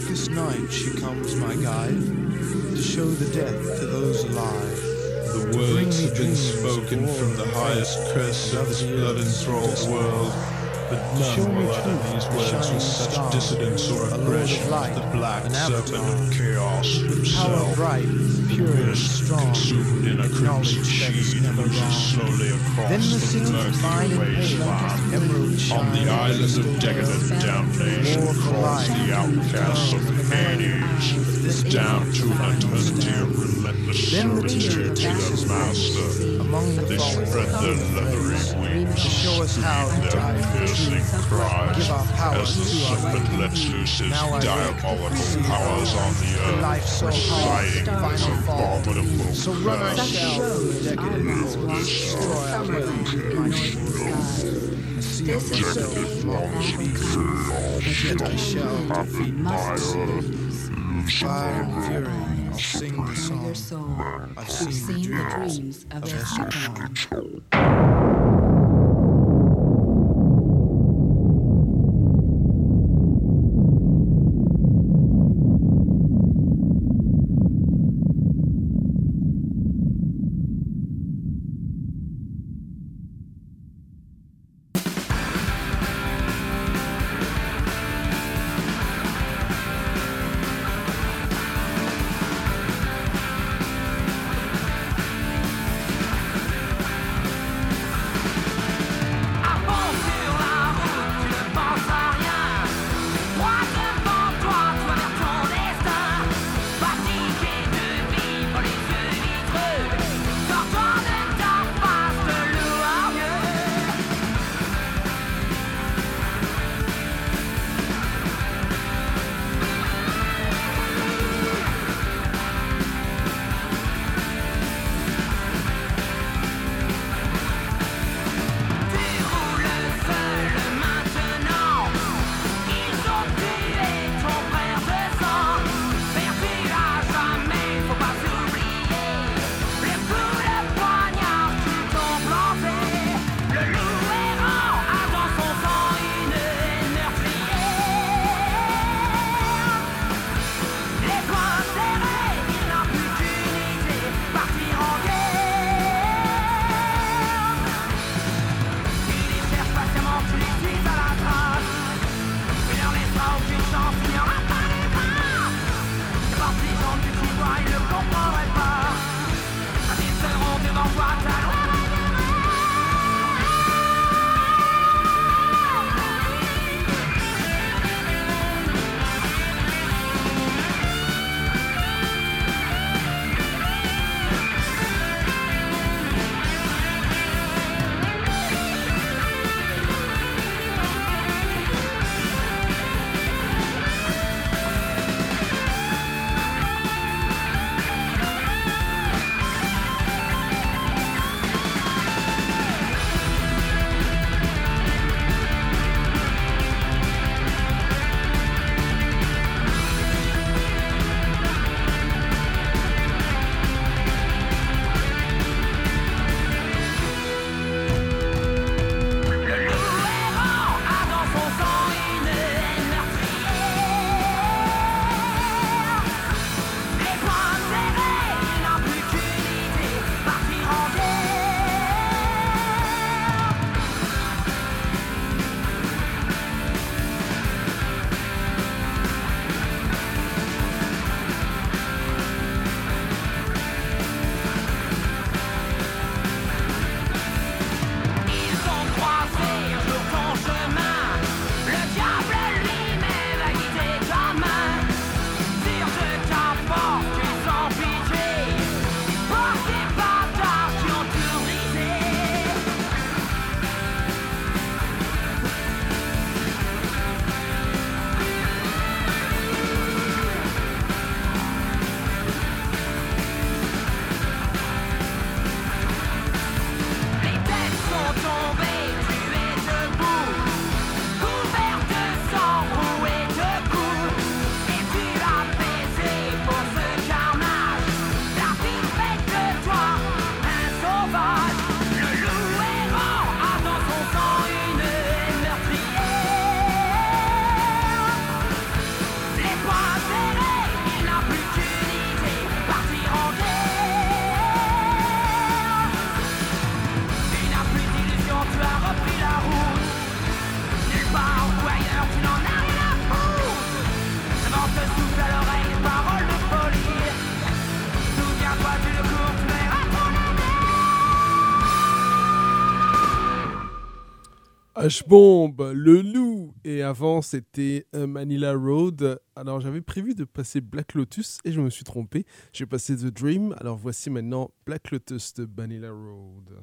darkest night she comes, my guide, to show the death to those alive. The words have been spoken from the highest crests of this blood-enthralled world. But none will utter these words with such dissidence or aggression as the black serpent of chaos himself. bright, pure and strong, consumed in a crimson sheen, moves slowly across Then the the murky wasteland. On the island of decadent damnation crawls the outcasts of Hades, down to an eternity of relentless servitude to their master. among the They spread their leathery to show us how to die. for truth, cries give our power as the serpent lets loose his diabolical powers on the earth, life so reciting this abominable So run decadent, destroy our minority Executive monster, I shall defeat myself. Fire and I'll sing the song. I've seen the dreams of the. H Bomb, le loup. Et avant, c'était euh, Manila Road. Alors, j'avais prévu de passer Black Lotus et je me suis trompé. J'ai passé The Dream. Alors, voici maintenant Black Lotus de Manila Road.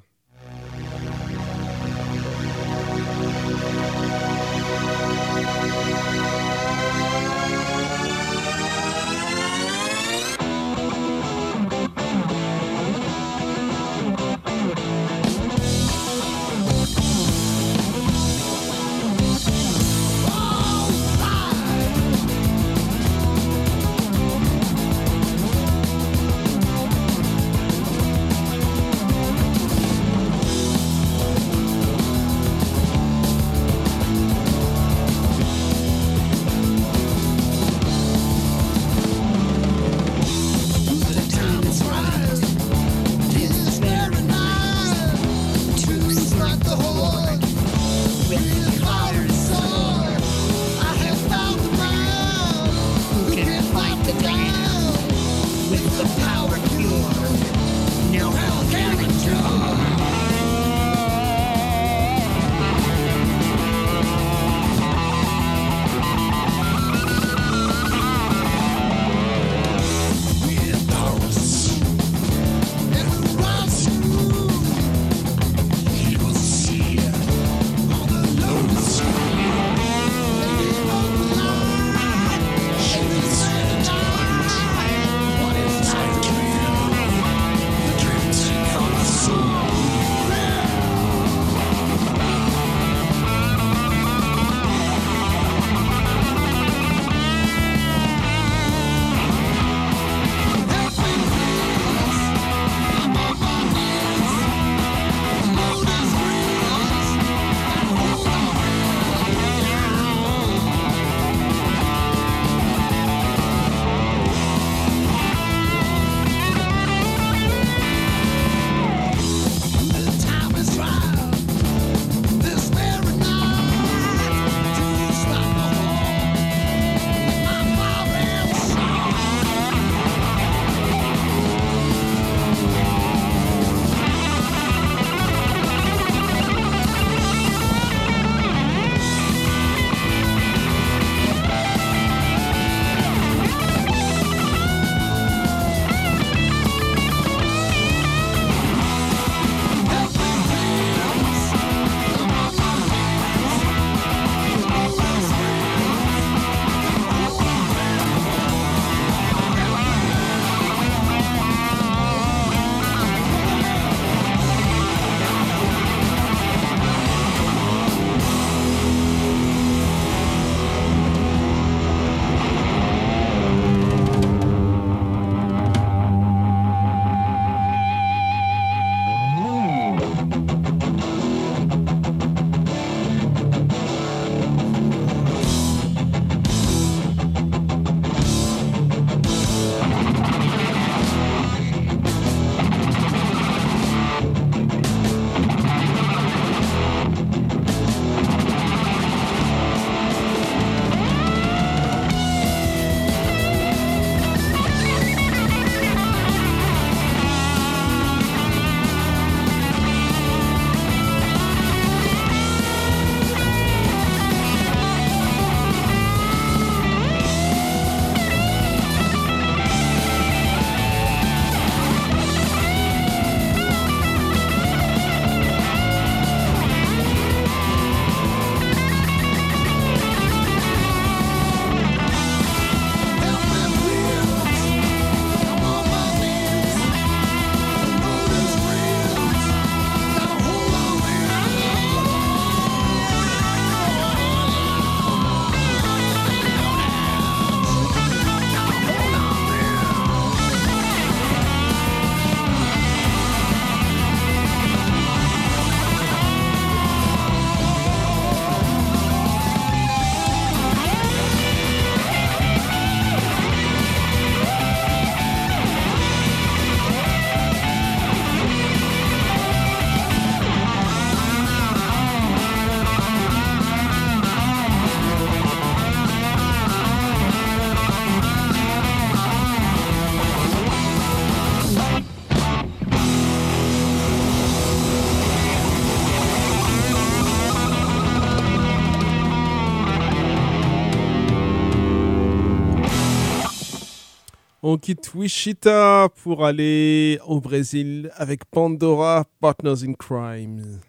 On quitte Wichita pour aller au Brésil avec Pandora, Partners in Crime.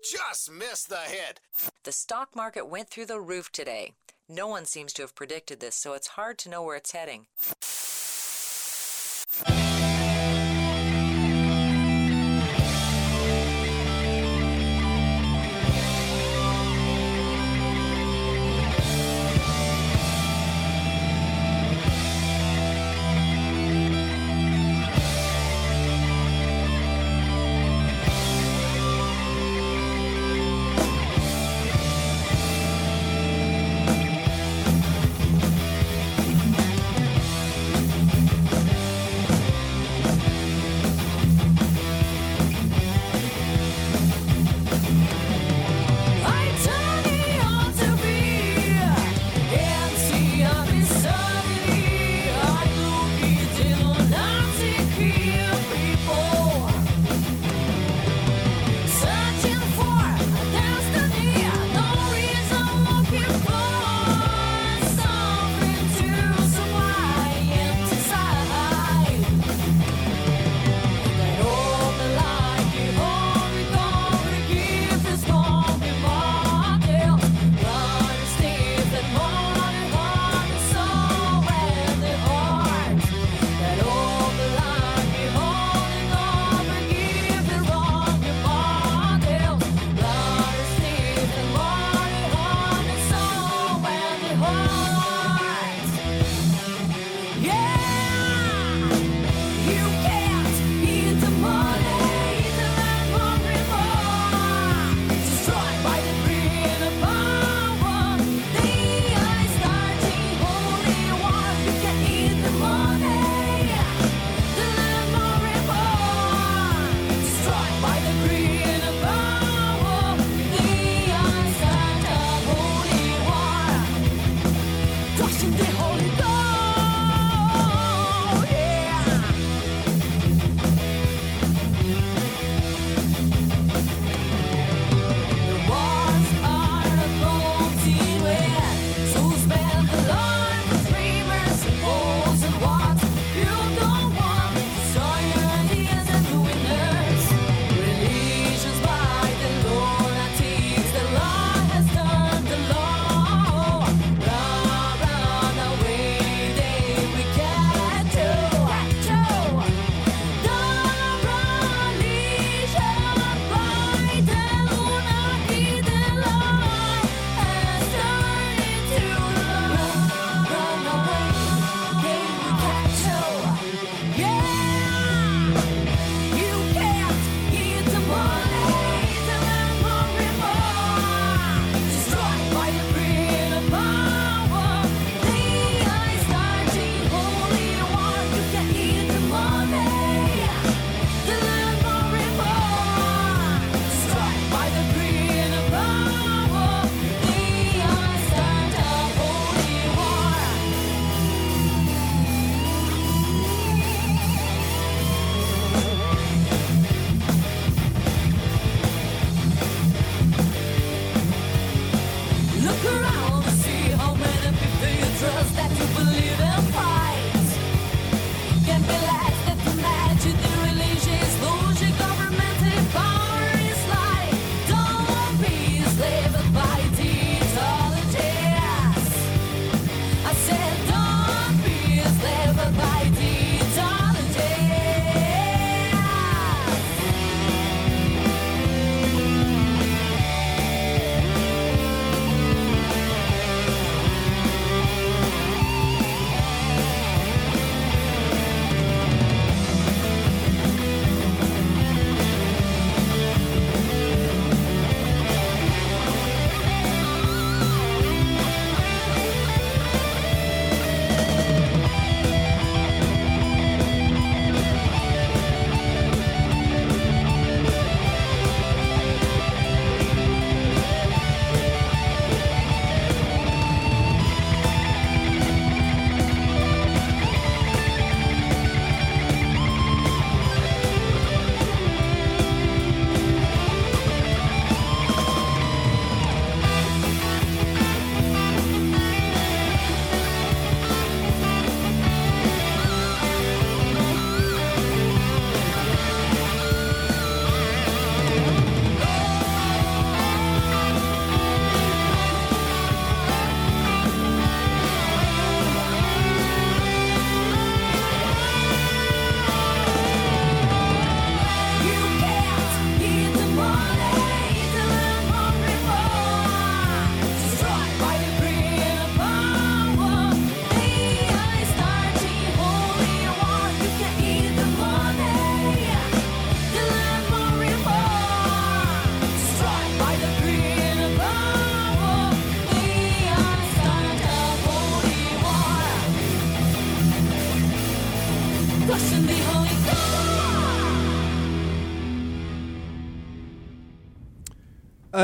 Just missed the hit. The stock market went through the roof today. No one seems to have predicted this, so it's hard to know where it's heading.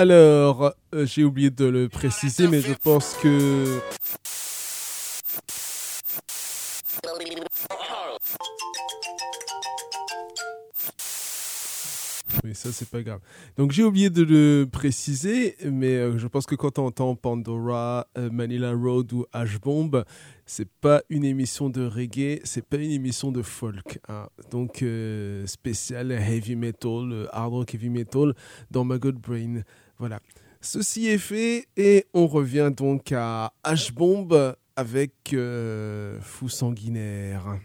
Alors, euh, j'ai oublié de le préciser, mais je pense que Oui, ça c'est pas grave. Donc j'ai oublié de le préciser, mais euh, je pense que quand on entend Pandora, euh, Manila Road ou H-Bomb, c'est pas une émission de reggae, c'est pas une émission de folk. hein. Donc spécial heavy metal, hard rock heavy metal dans My Good Brain. Voilà. Ceci est fait et on revient donc à H-Bomb avec euh, Fou Sanguinaire.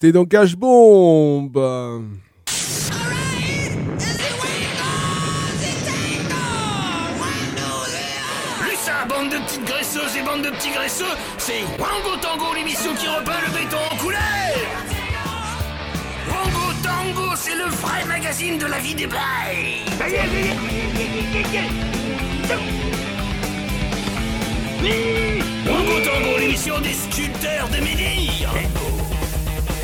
C'était donc H Bomb. Bande de petites graisseuses et bande de petits graisseux, c'est Wango Tango, l'émission qui repeint le béton en couleur Tango, c'est le vrai magazine de la vie des blagues. Tango, l'émission des sculpteurs de Médire.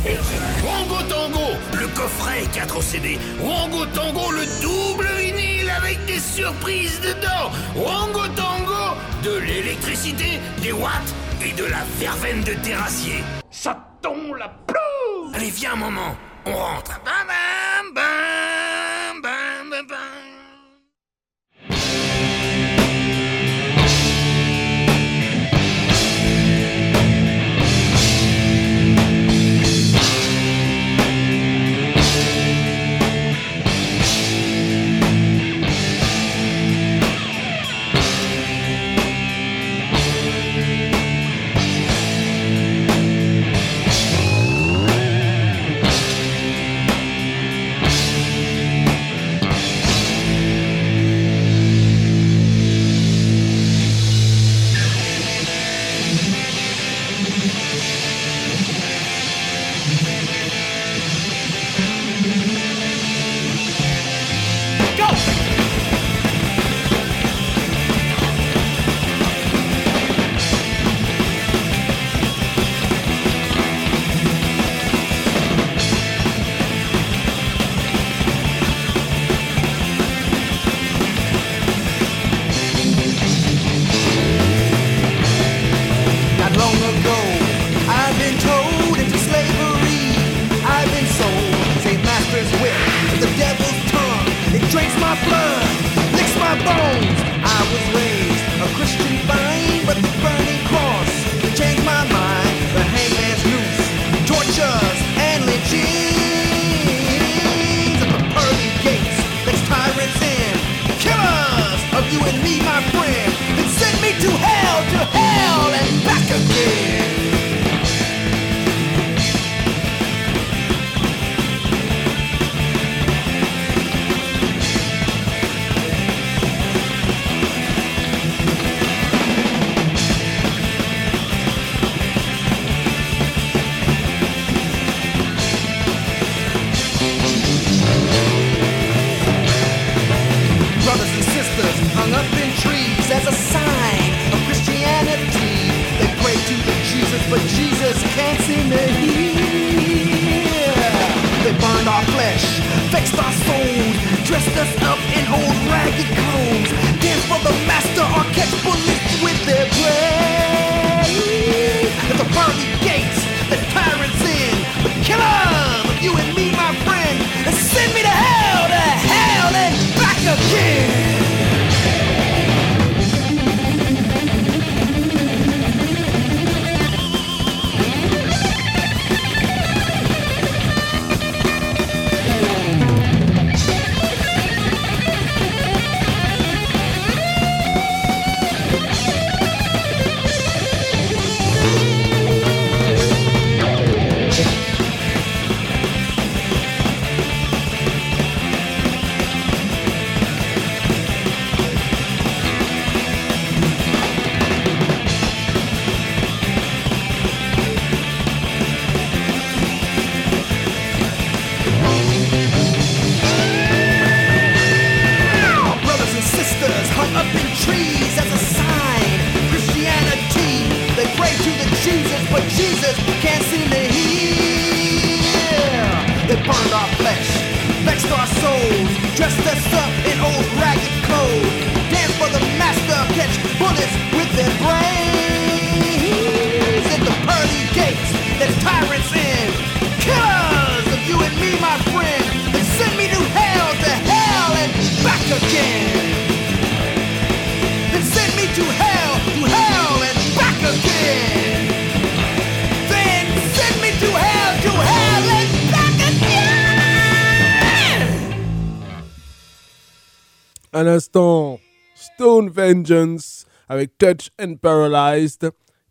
Rongo Tango, le coffret 4 CD. Rongo Tango, le double vinyle avec des surprises dedans. Rongo Tango, de l'électricité, des watts et de la verveine de terrassier. Ça tombe la ploue Allez, viens un moment, on rentre. Bam, bam, bam. Vengeance avec Touch and Paralyzed.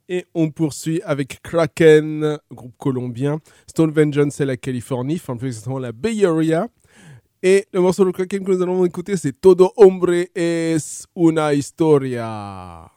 Et on poursuit avec Kraken, groupe colombien. Stone Vengeance, c'est la Californie, enfin plus exactement la Bay Area. Et le morceau de Kraken que nous allons écouter, c'est Todo hombre es una historia.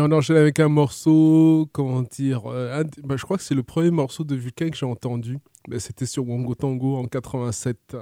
Et on enchaîne avec un morceau, comment dire, euh, bah, je crois que c'est le premier morceau de Vulcain que j'ai entendu. Bah, c'était sur Wango Tango en 87.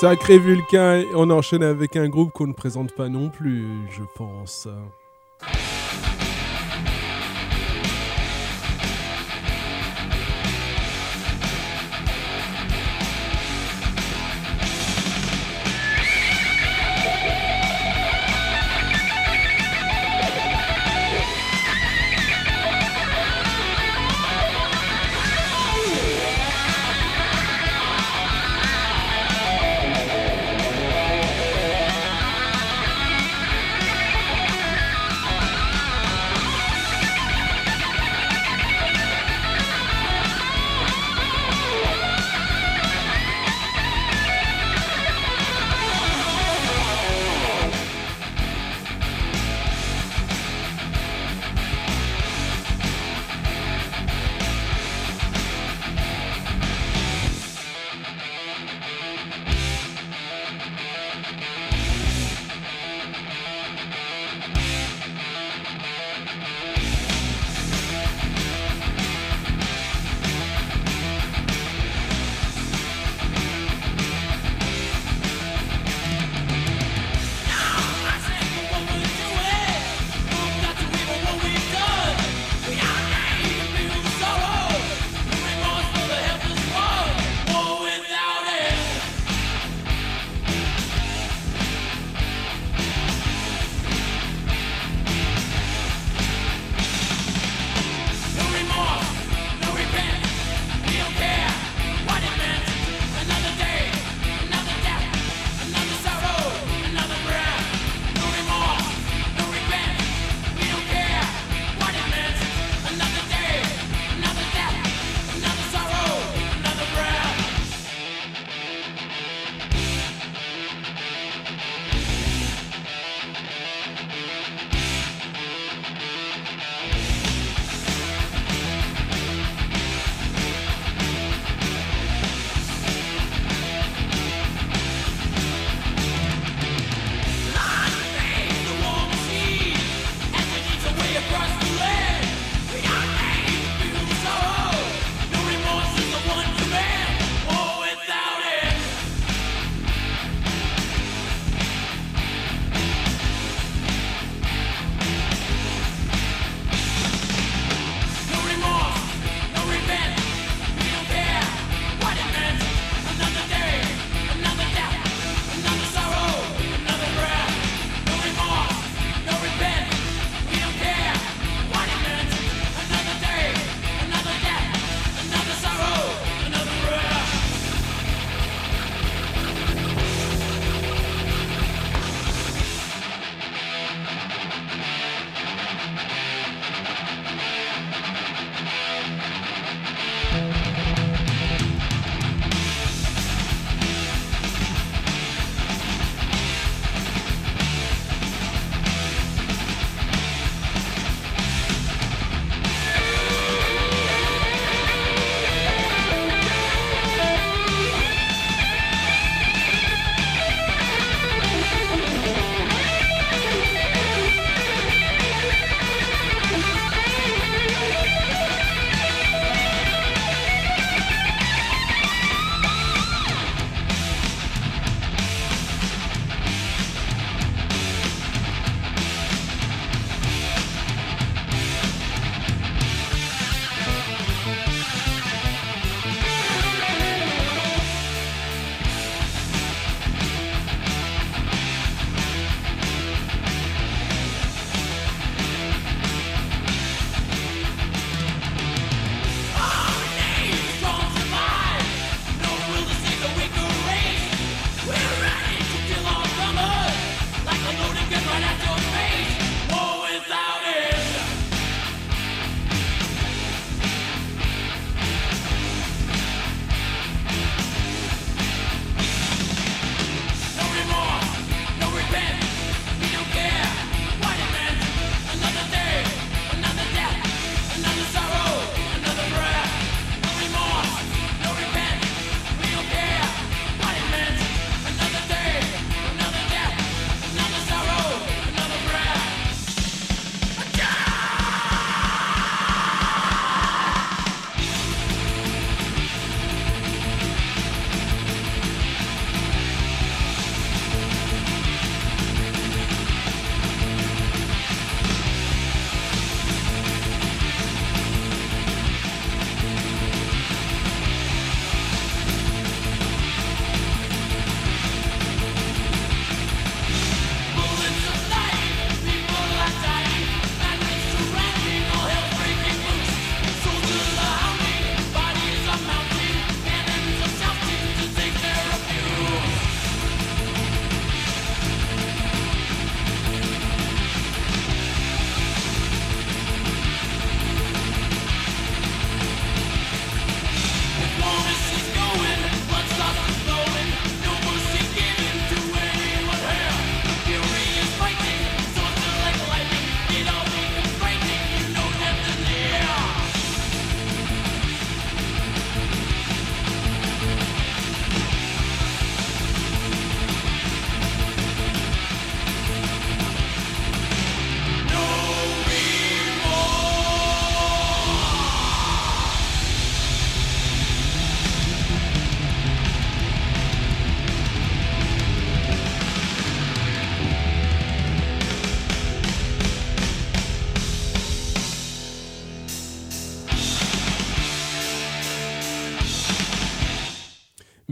Sacré Vulcain, on enchaîne avec un groupe qu'on ne présente pas non plus, je pense.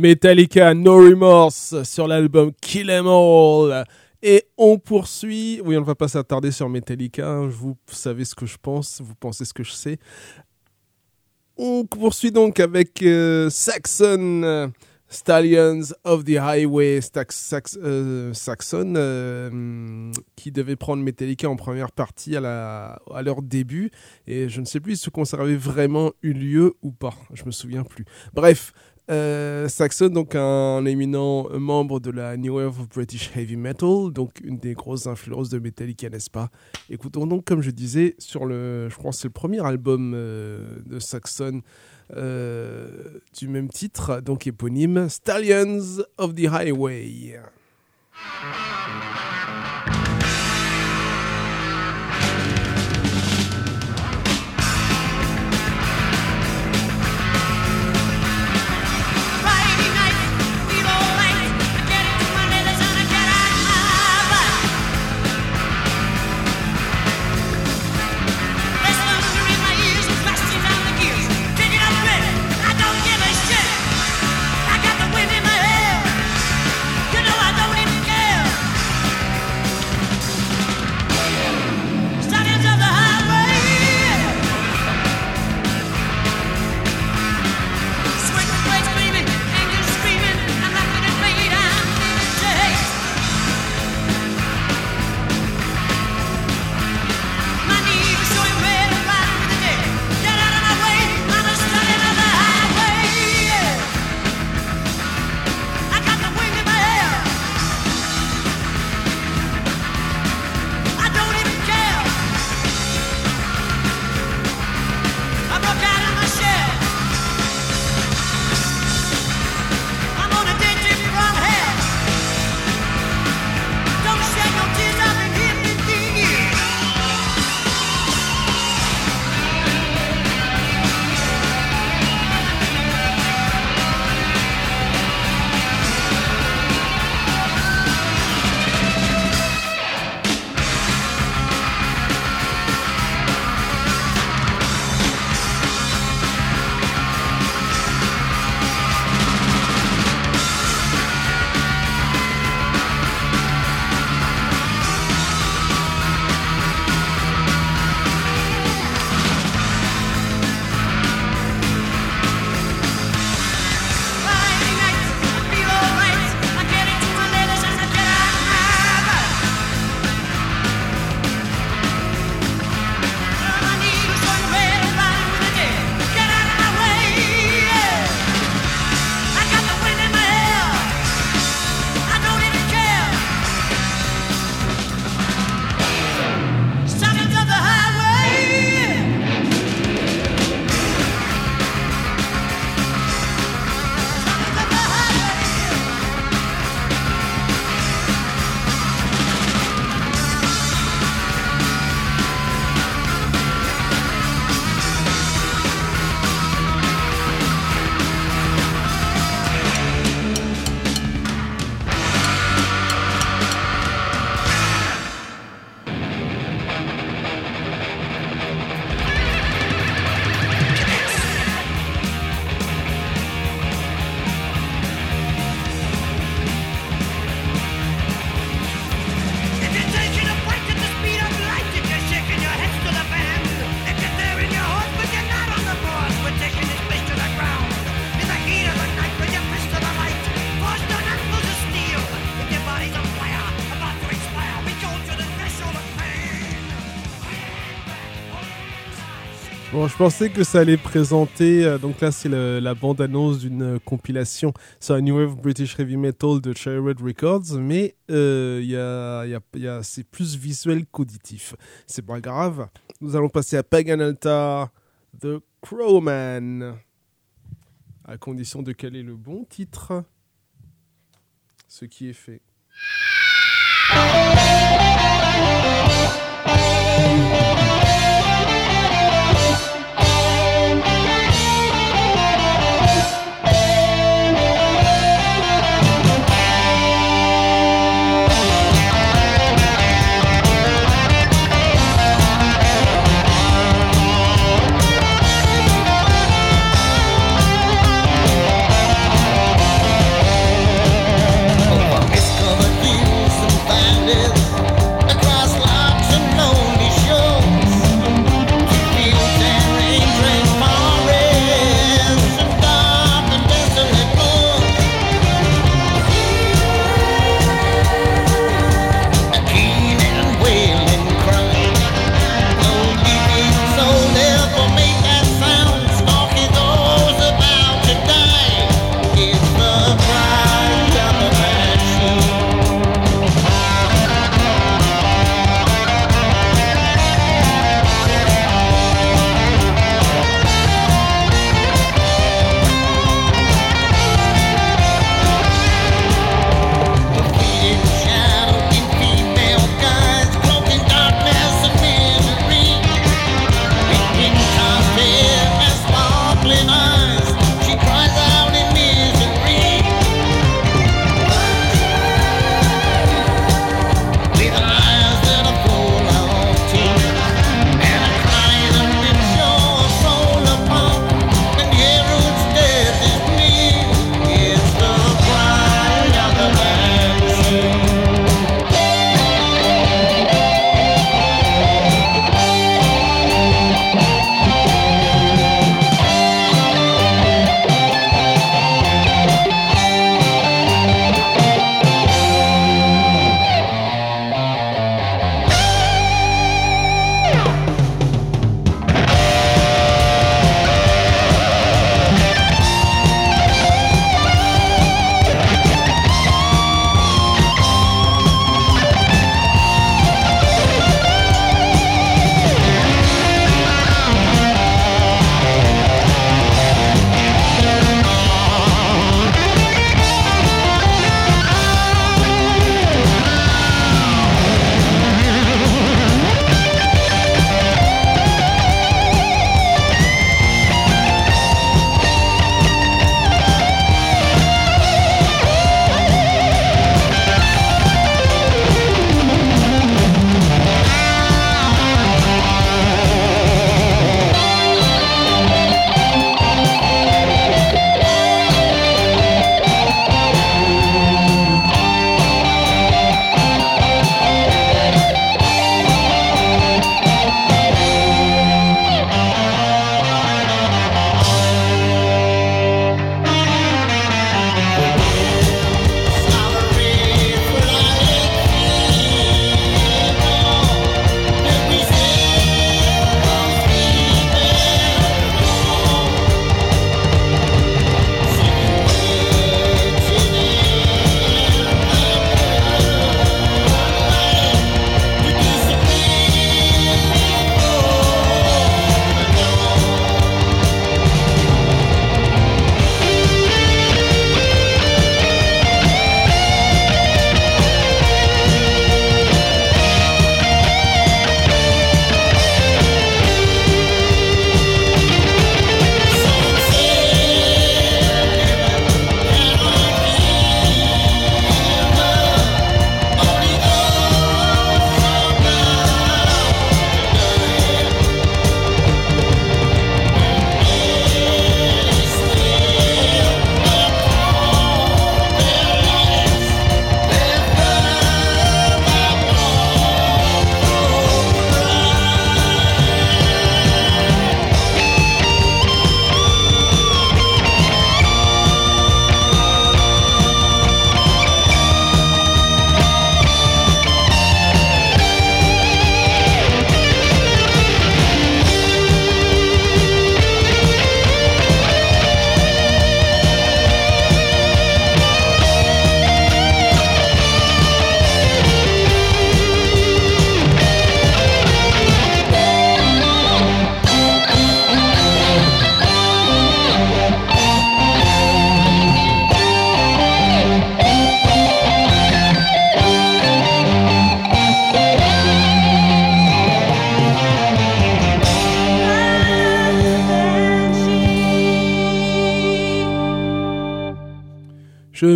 Metallica No Remorse sur l'album Kill 'Em All. Et on poursuit. Oui, on ne va pas s'attarder sur Metallica. hein. Vous savez ce que je pense. Vous pensez ce que je sais. On poursuit donc avec euh, Saxon. euh, Stallions of the Highway euh, Saxon, qui devait prendre Metallica en première partie à, à leur début. Et je ne sais plus si ce concert avait vraiment eu lieu ou pas. Je me souviens plus. Bref, euh, Saxon, donc un éminent membre de la New Wave of British Heavy Metal, donc une des grosses influences de Metallica, n'est-ce pas? Écoutons donc, comme je disais, sur le, je pense c'est le premier album euh, de Saxon euh, du même titre, donc éponyme, Stallions of the Highway. Je pensais que ça allait présenter. euh, donc là, c'est la bande-annonce d'une euh, compilation sur la New Wave British Heavy Metal de Cherry Records, mais euh, y a- c'est plus visuel qu'auditif. C'est pas grave. Nous allons passer à Pagan Altar, The Crowman. À condition de caler le bon titre. Ce qui est fait.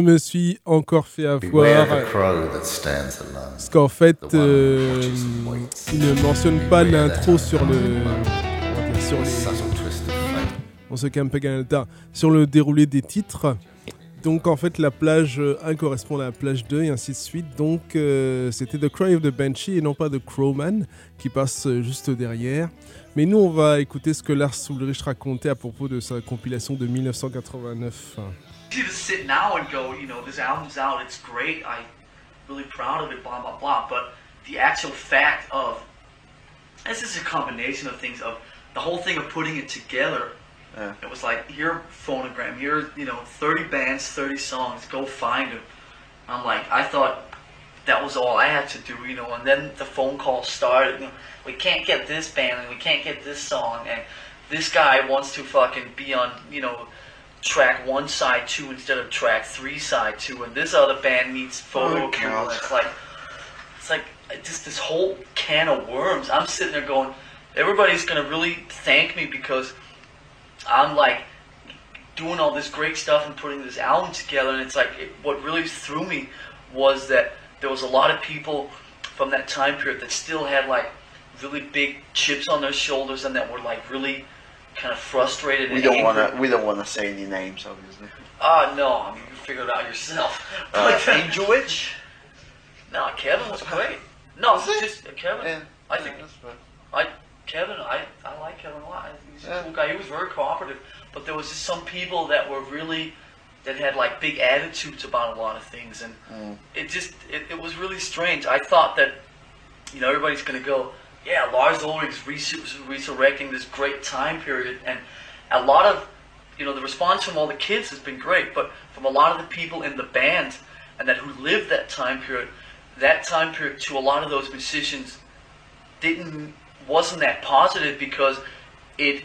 Me suis encore fait avoir. Parce qu'en fait, euh, il ne mentionne pas l'intro sur le. sur les. On se pas Canada. Sur le déroulé des titres. Donc en fait, la plage 1 correspond à la plage 2 et ainsi de suite. Donc euh, c'était The Cry of the Banshee et non pas The Crowman qui passe euh, juste derrière. Mais nous, on va écouter ce que Lars Ulrich racontait à propos de sa compilation de 1989. You to sit now and go, you know, this album's out, it's great, I'm really proud of it, blah, blah, blah. But the actual fact of, this is a combination of things, of the whole thing of putting it together. Yeah. It was like, here, phonogram, here, you know, 30 bands, 30 songs, go find them. I'm like, I thought that was all I had to do, you know, and then the phone call started, you know, we can't get this band, and we can't get this song, and this guy wants to fucking be on, you know, track one side two instead of track three side two, and this other band needs oh, photo Oh. God. It's like, it's like just this whole can of worms. I'm sitting there going, everybody's gonna really thank me because I'm like doing all this great stuff and putting this album together, and it's like it, what really threw me was that there was a lot of people from that time period that still had like really big chips on their shoulders and that were like really kind of frustrated. We don't want to. We don't want to say any names, obviously. Ah, no, I mean, you figure it out yourself. Uh, But- Angel Witch. no, Kevin was great. No, Was just uh, Kevin. Yeah. I think that's fine. I Kevin, I, I like Kevin a lot. He's a Yeah. cool guy. He was very cooperative, but there was just some people that were really that had like big attitudes about a lot of things, and Mm. it just it, it was really strange. I thought that you know everybody's gonna go, yeah, Lars Ulrich's res- resurrecting this great time period, and a lot of you know the response from all the kids has been great, but from a lot of the people in the band and that who lived that time period, that time period to a lot of those musicians didn't wasn't that positive because it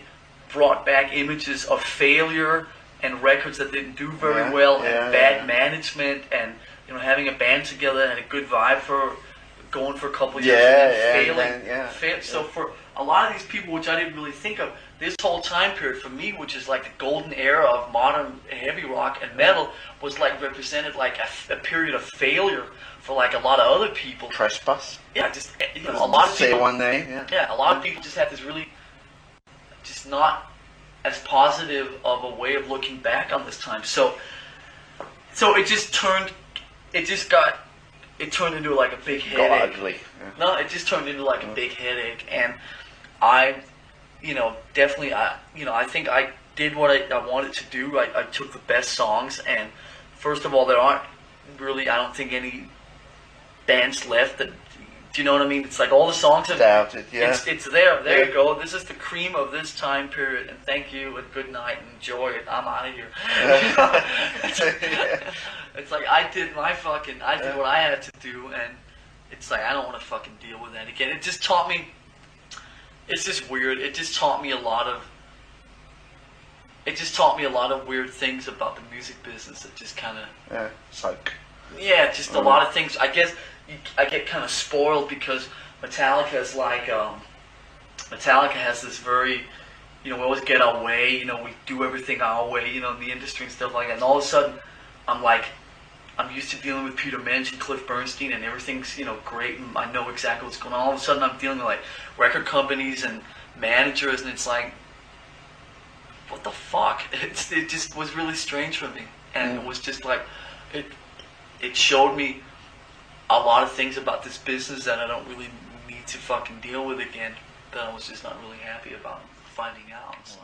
brought back images of failure and records that didn't do very Yeah, well yeah, and bad yeah. management and you know having a band together and a good vibe for going for a couple years Yeah, and yeah, failing. and then- yeah, Fail- So for a lot of these people, which I didn't really think of, this whole time period for me, which is like the golden era of modern heavy rock and metal, was like represented like a, a period of failure for like a lot of other people. Trespass. Yeah, just eh, you know, a lot of Say people. one name. Yeah. Yeah, a lot of people just have this really, just not as positive of a way of looking back on this time. So, so it just turned, it just got, it turned into like a big Got headache. ugly. Yeah. No, it just turned into like a mm. big headache, and I, you know, definitely, I, you know, I think I did what I, I wanted to do. I, I took the best songs, and first of all, there aren't really, I don't think any bands left that. Do you know what I mean? It's like all the songs have. Doubt it. Yeah. It's, it's there. There Yeah. you go. This is the cream of this time period, and thank you, and good night, and enjoy it. I'm out of here. Yeah. it's like I did my fucking, I did what I had to do, and it's like I don't want to fucking deal with that again. It just taught me. It's just weird. It just taught me a lot of. It just taught me a lot of weird things about the music business. That just kind of yeah. Soak. yeah, just a Mhm. lot of things. I guess I get kind of spoiled because Metallica is like um, Metallica has this very, you know, we always get our way. You know, we do everything our way. You know, in the industry and stuff like that. And all of a sudden, I'm like, I'm used to dealing with Peter Mensch and Cliff Bernstein, and everything's you know great, and I know exactly what's going on. All of a sudden, I'm dealing with like record companies and managers, and it's like, what the fuck? It's, it just was really strange for me, and it was just like, it it showed me a lot of things about this business that I don't really need to fucking deal with again. That I was just not really happy about finding out. Well,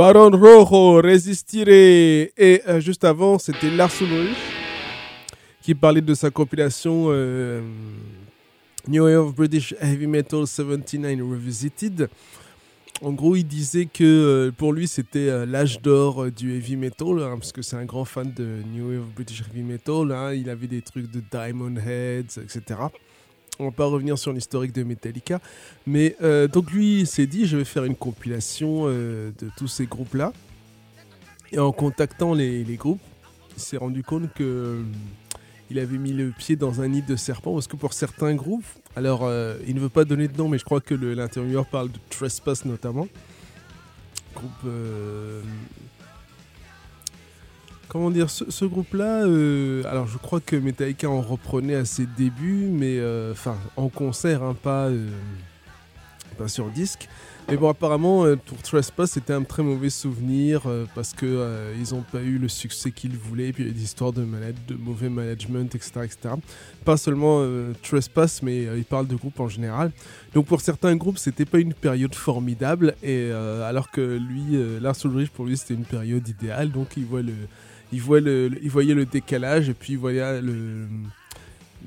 Baron Rojo, Resistire. Et euh, juste avant, c'était Lars Ulrich qui parlait de sa compilation euh, New Wave of British Heavy Metal 79 Revisited. En gros, il disait que euh, pour lui, c'était l'âge d'or du heavy metal, hein, parce que c'est un grand fan de New Wave of British Heavy Metal. hein. il avait des trucs de Diamond Heads, etc. On va pas revenir sur l'historique de Metallica. Mais euh, donc lui, s'est dit, je vais faire une compilation euh, de tous ces groupes-là. Et en contactant les, groupes, il s'est rendu compte que euh, il avait mis le pied dans un nid de serpent parce que pour certains groupes, alors il ne veut pas donner de nom, mais je crois que l'intervieweur parle de Trespass notamment. Groupe. Comment dire, ce, groupe-là, euh, alors je crois que Metallica en reprenait à ses débuts, mais euh, enfin en concert, hein, pas, euh, pas sur disque. Mais bon, apparemment, pour Trespass, c'était un très mauvais souvenir parce que ils n'ont pas eu le succès qu'ils voulaient. Puis il y a des histoires de, mauvais management, etc., etc. Pas seulement Trespass, mais ils parlent de groupes en général. Donc pour certains groupes, c'était pas une période formidable, et alors que lui, Lars Ulrich, pour lui, c'était une période idéale. Donc il voit le, il voyait le décalage, et puis il voyait le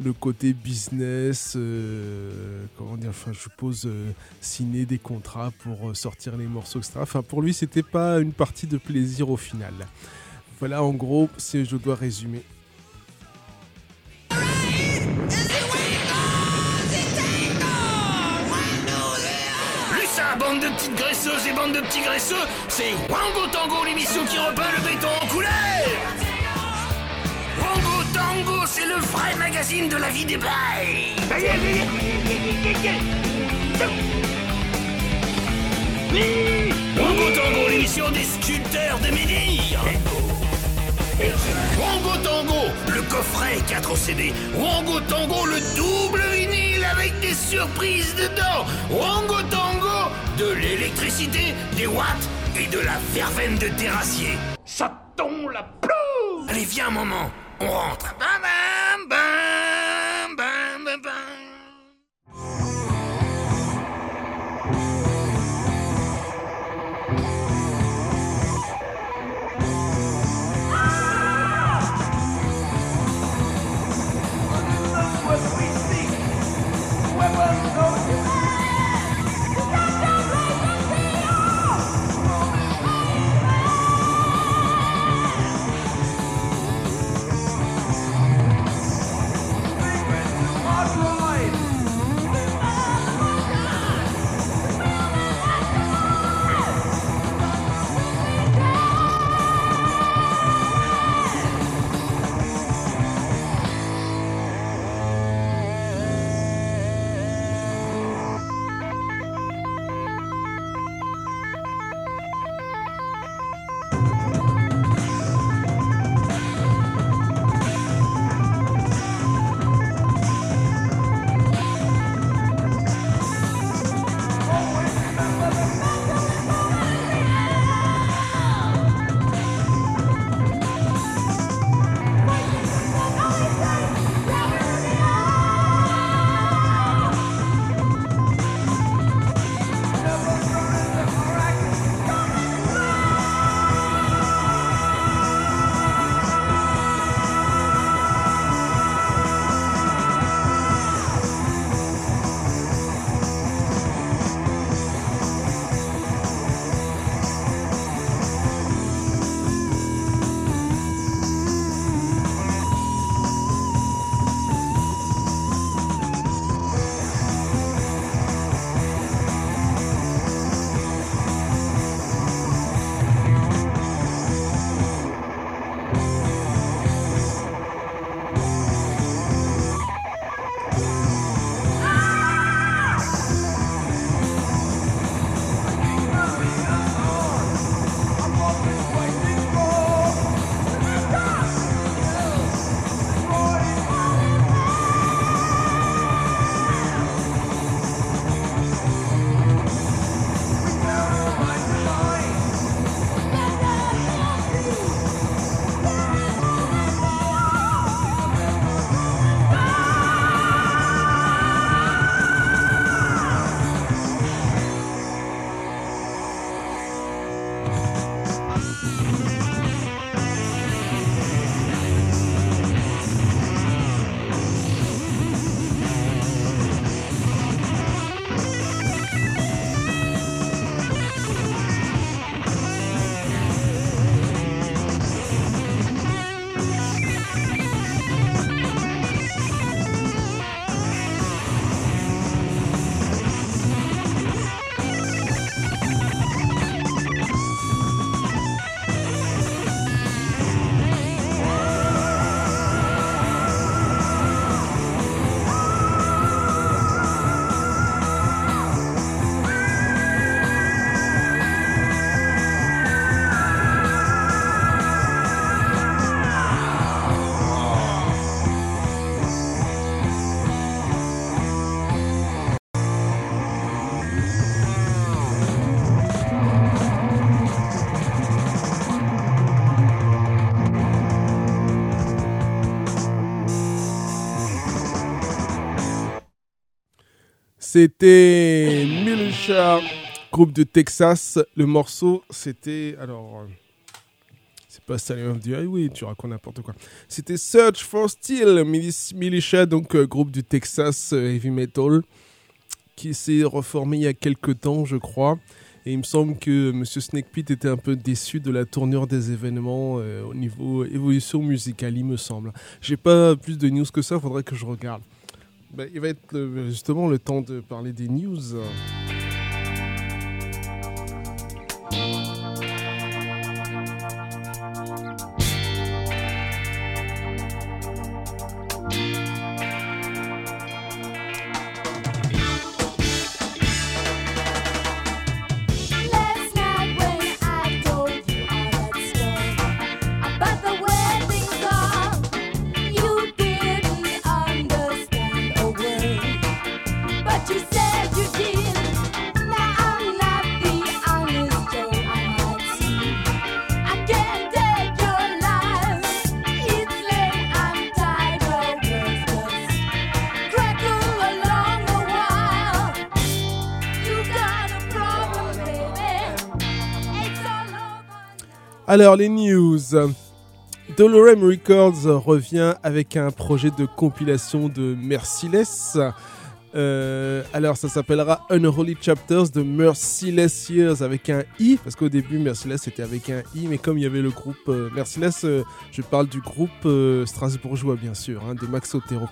le côté business, euh, comment dire, enfin, je suppose, euh, signer des contrats pour euh, sortir les morceaux, etc. Enfin, pour lui, c'était pas une partie de plaisir au final. Voilà, en gros, si je dois résumer. Bande de petites graisseuses et bande de petits graisseux, c'est Wango Tango, l'émission qui repeint le béton en couleur Wango Tango, c'est le vrai magazine de la vie des bails Wango Tango, l'émission des sculpteurs de Médire Wango Tango, le coffret 4 CD. Wango Tango, le double vinyle avec des surprises dedans. Wango l'électricité, des watts et de la verveine de terrassier. Ça tombe la plou Allez, viens un moment, on rentre. Bam, Bye. C'était Militia, groupe de Texas. Le morceau, c'était. Alors. euh, C'est pas Stallion of the Highway, tu racontes n'importe quoi. C'était Search for Steel, Militia, donc euh, groupe du Texas euh, heavy metal, qui s'est reformé il y a quelques temps, je crois. Et il me semble que Monsieur Snake Pit était un peu déçu de la tournure des événements au niveau évolution musicale, il me semble. J'ai pas plus de news que ça, faudrait que je regarde. Ben, il va être justement le temps de parler des news. Alors les news. Dolorem Records revient avec un projet de compilation de Merciless. Euh, alors ça s'appellera Unholy Chapters de Merciless Years avec un i parce qu'au début Merciless c'était avec un i mais comme il y avait le groupe euh, Merciless, euh, je parle du groupe strasbourgeois bien sûr hein, de Max Otero.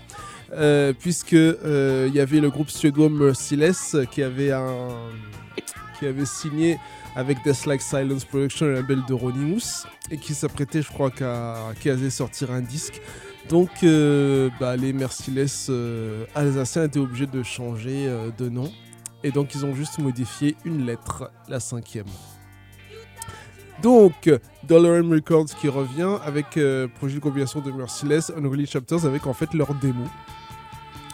Puisque il y avait le groupe suédois Merciless qui avait un qui avait signé avec Death Like Silence Production, le label de Ronimus, et qui s'apprêtait, je crois, qu'à allait sortir un disque. Donc, euh, bah, les Merciless euh, alsaciens étaient obligés de changer euh, de nom, et donc ils ont juste modifié une lettre, la cinquième. Donc, Dollar Records qui revient avec euh, projet de compilation de Merciless, Unholy Chapters, avec en fait leur démo.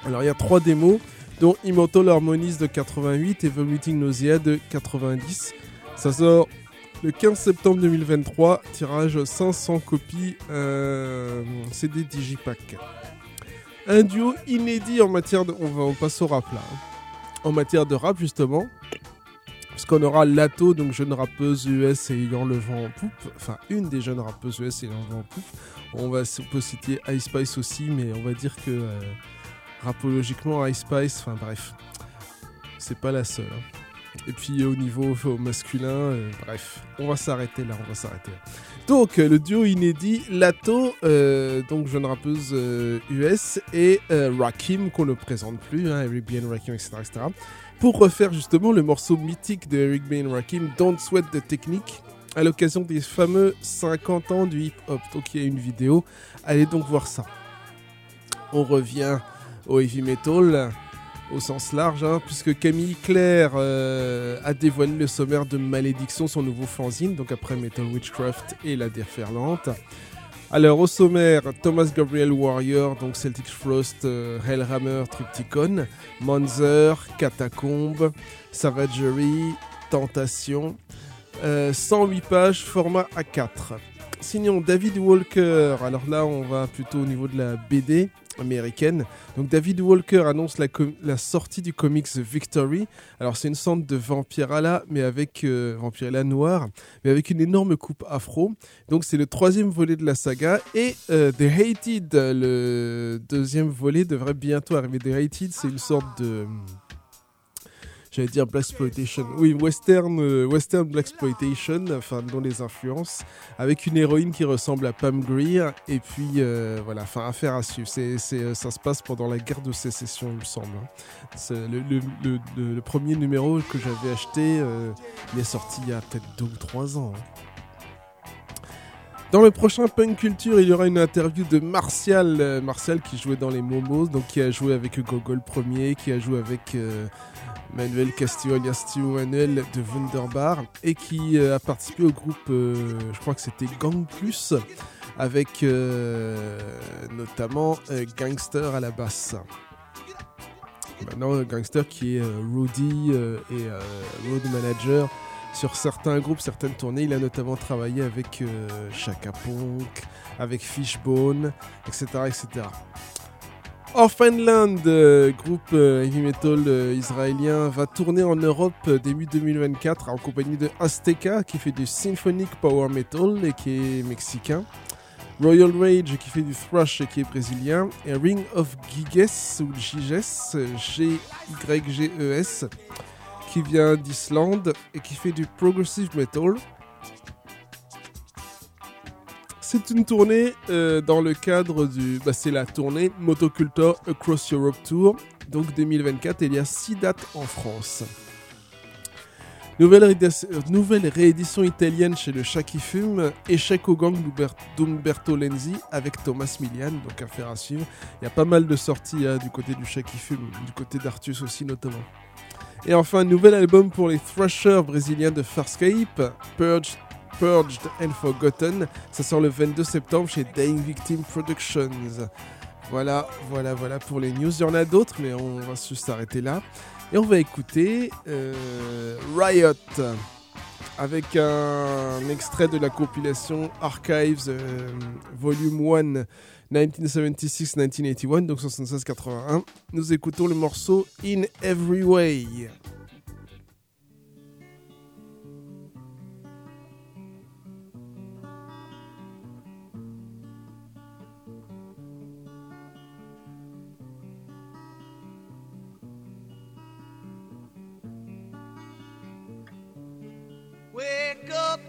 Alors, il y a trois démos, dont Immortal Harmonies de 88 et Vomiting Nausea de 90. Ça sort le 15 septembre 2023, tirage 500 copies euh, CD Digipack. Un duo inédit en matière de... On, va, on passe au rap là. hein. En matière de rap justement. Parce qu'on aura Lato, donc jeune rappeuse US ayant le vent en poupe. Enfin, une des jeunes rappeuses US ayant le vent en poupe. On, va, peut citer Ice Spice aussi, mais on va dire que euh, rapologiquement, Ice Spice, enfin bref, c'est pas la seule. hein. Et puis au niveau au masculin, euh, bref, on va s'arrêter là, on va s'arrêter. Donc euh, le duo inédit Lato, euh, donc jeune rappeuse US, et Rakim qu'on ne présente plus, hein, Eric B. Rakim, etc., etc. Pour refaire justement le morceau mythique de Eric B. Rakim, Don't Sweat the Technique, à l'occasion des fameux 50 ans du hip-hop. Donc il y a une vidéo, allez donc voir ça. On revient au heavy metal au sens large, hein, puisque Camille Claire euh, a dévoilé le sommaire de Malédiction, son nouveau fanzine, donc après Metal Witchcraft et La Déferlante. Alors au sommaire, Thomas Gabriel Warrior, donc Celtic Frost, euh, Hellhammer, Triptychon, Monzer, Catacombe, Savagery, Tentation, euh, 108 pages, format A4. Sinon, David Walker, alors là on va plutôt au niveau de la BD américaine. Donc David Walker annonce la, sortie du comics The Victory. Alors c'est une sorte de Vampirella, mais avec euh, Vampirella mais avec une énorme coupe afro. Donc c'est le troisième volet de la saga. Et euh, The Hated, le deuxième volet, devrait bientôt arriver. The Hated, c'est une sorte de... J'allais dire Black Exploitation. Oui, western, euh, western Black Exploitation, enfin, dont les influences, avec une héroïne qui ressemble à Pam Grier. Et puis, euh, voilà, enfin, affaire à suivre. Euh, ça se passe pendant la guerre de sécession, il me semble. hein. Le, premier numéro que j'avais acheté, il est sorti il y a peut-être deux ou trois ans. hein. Dans le prochain Punk Culture, il y aura une interview de Martial, euh, Martial qui jouait dans les Momos, donc qui a joué avec Gogol premier, qui a joué avec euh, Manuel Castillo alias Tio Manuel de Wunderbar et qui euh, a participé au groupe, je crois que c'était Gang Plus, avec notamment Gangster à la basse. Maintenant, Gangster qui est Rudy et Road Manager sur certains groupes, certaines tournées. Il a notamment travaillé avec euh, Chaka avec Fishbone, etc., etc. Orphanland, groupe euh, heavy metal euh, israélien, va tourner en Europe euh, début 2024 en compagnie de Azteca qui fait du symphonic power metal et qui est mexicain. Royal Rage qui fait du thrash et qui est brésilien. Et Ring of Giges ou Giges, G-Y-G-E-S, qui vient d'Islande et qui fait du progressive metal. C'est une tournée euh, dans le cadre du. Bah, c'est la tournée Motocultor Across Europe Tour, donc 2024, et il y a 6 dates en France. Euh, nouvelle réédition italienne chez le Chat qui fume, Échec au gang d'Umberto Lenzi avec Thomas Milian, donc affaire à suivre. Il y a pas mal de sorties hein, du côté du Chat qui fume, du côté d'Artus aussi notamment. Et enfin, nouvel album pour les thrashers brésiliens de Farscape, Purged, Purged and Forgotten. Ça sort le 22 septembre chez Dying Victim Productions. Voilà, voilà, voilà pour les news. Il y en a d'autres, mais on va juste s'arrêter là. Et on va écouter euh, Riot avec un extrait de la compilation Archives euh, Volume 1 1976-1981, donc 76-81. Nous écoutons le morceau In Every Way. Wake up,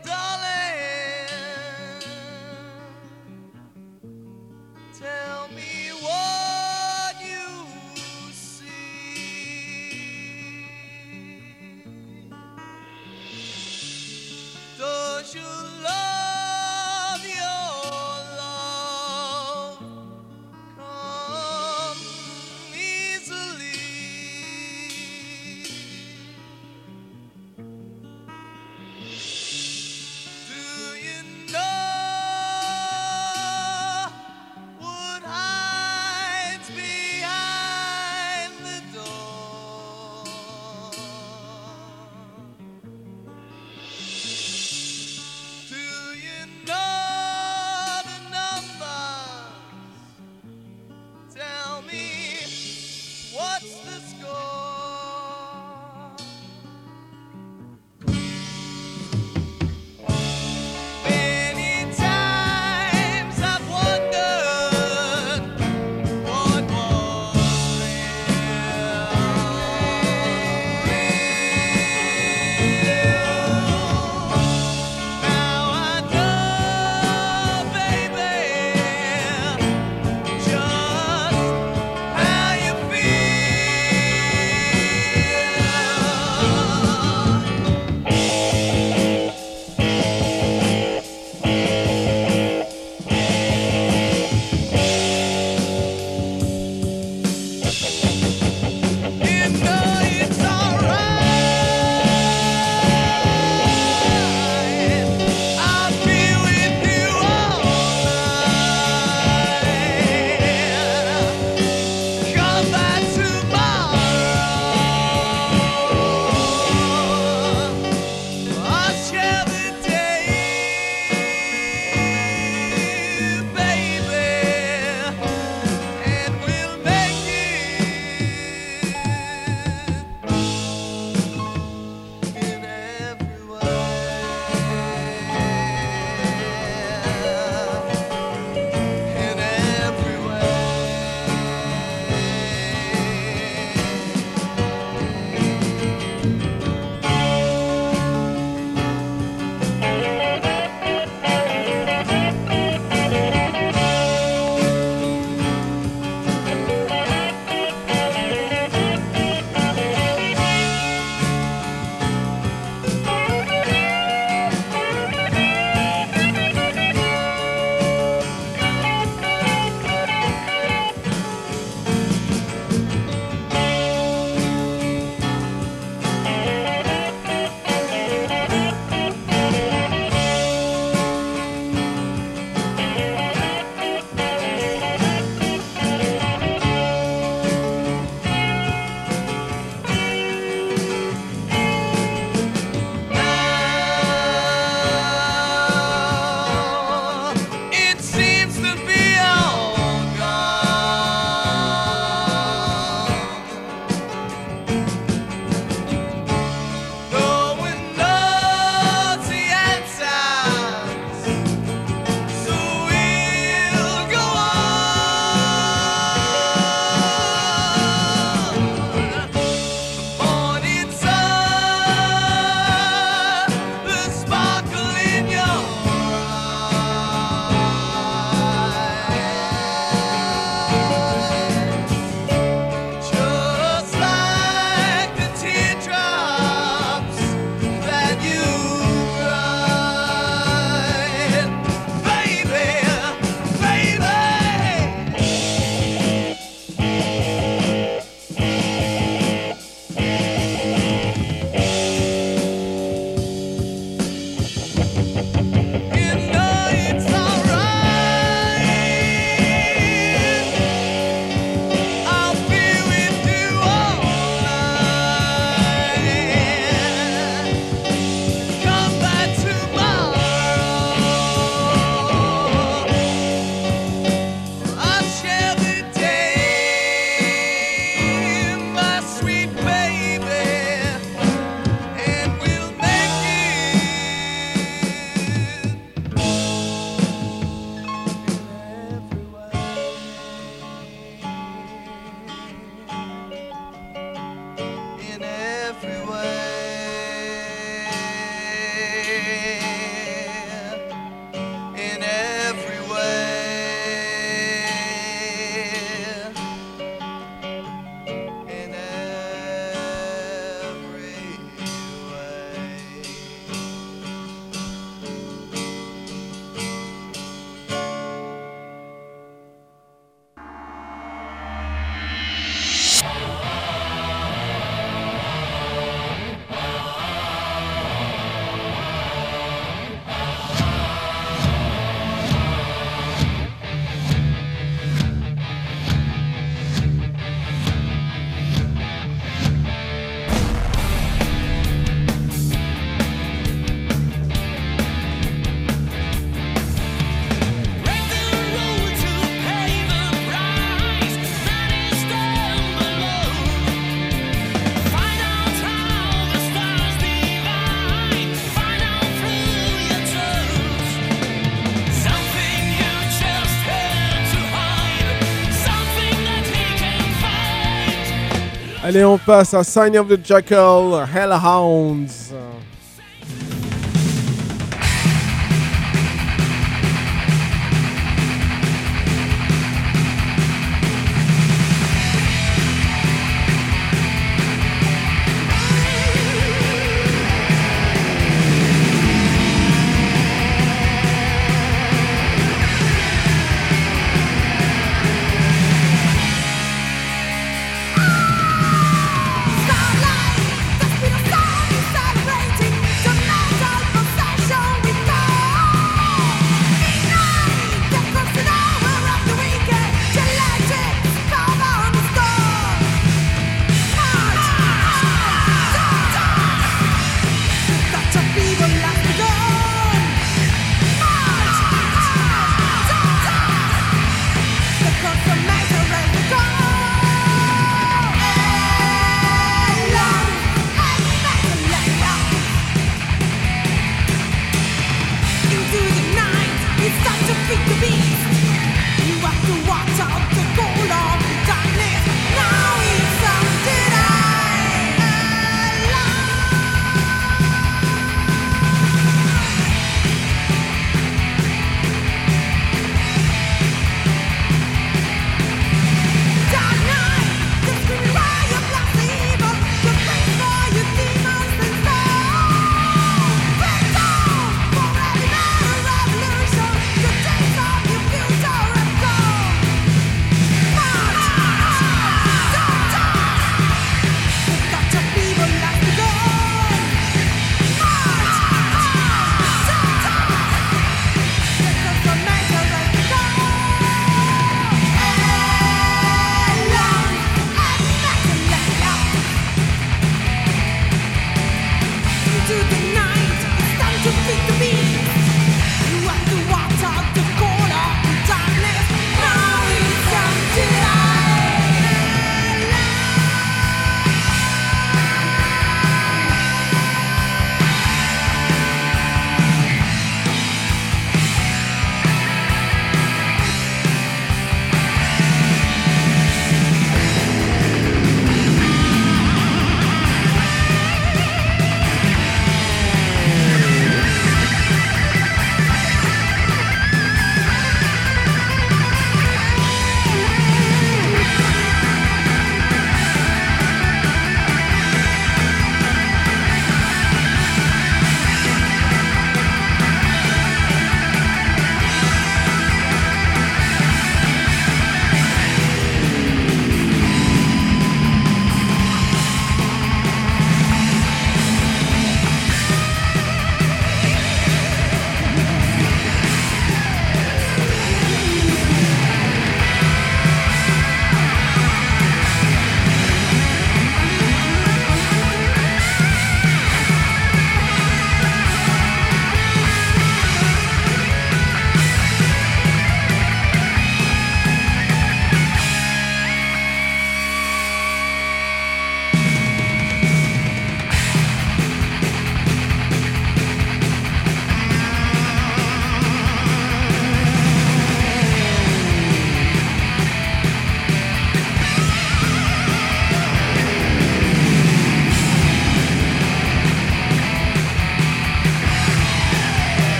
Allez, on passe à Sign of the Jackal, Hellhounds.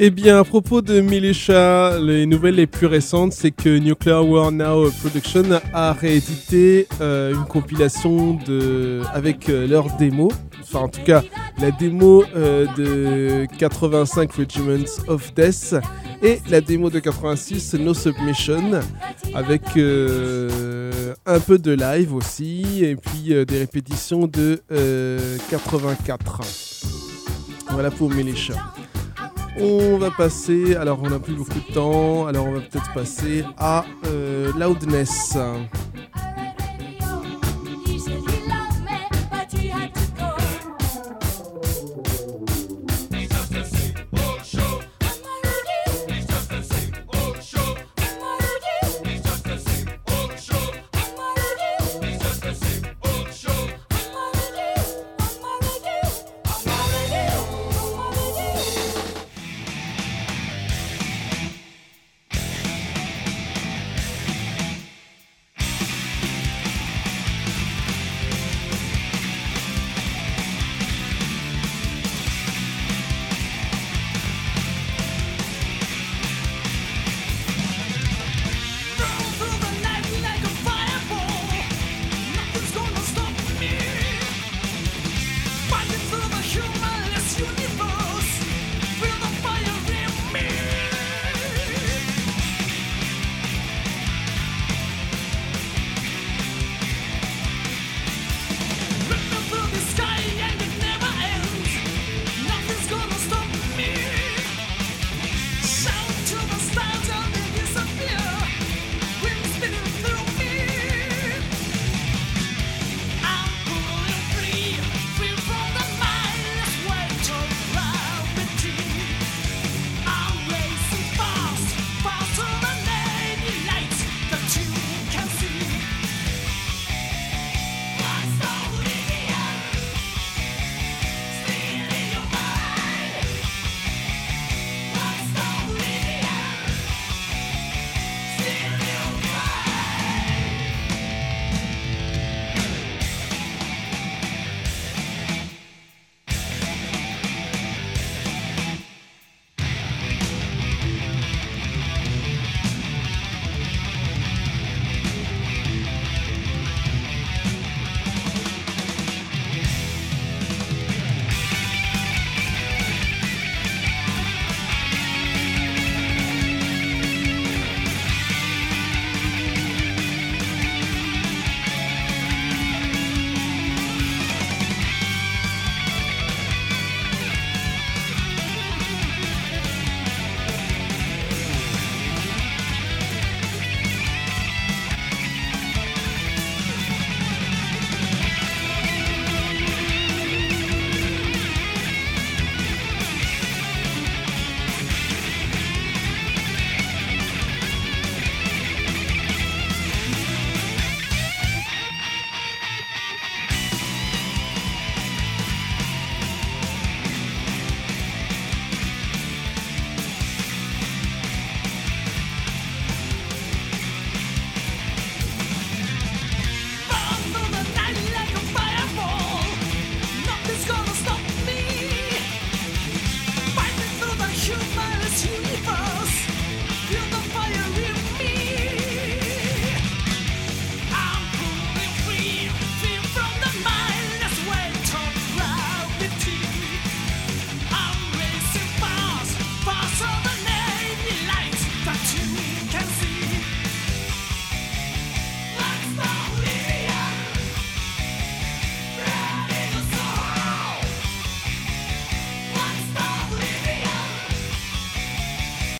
Eh bien, à propos de Militia, les nouvelles les plus récentes, c'est que Nuclear War Now Production a réédité euh, une compilation avec euh, leur démo. Enfin, en tout cas, la démo euh, de 85 Regiments of Death et la démo de 86 No Submission avec un peu de live aussi et puis des répétitions de euh, 84. Voilà pour Militia. On va passer, alors on n'a plus beaucoup de temps, alors on va peut-être passer à euh, Loudness.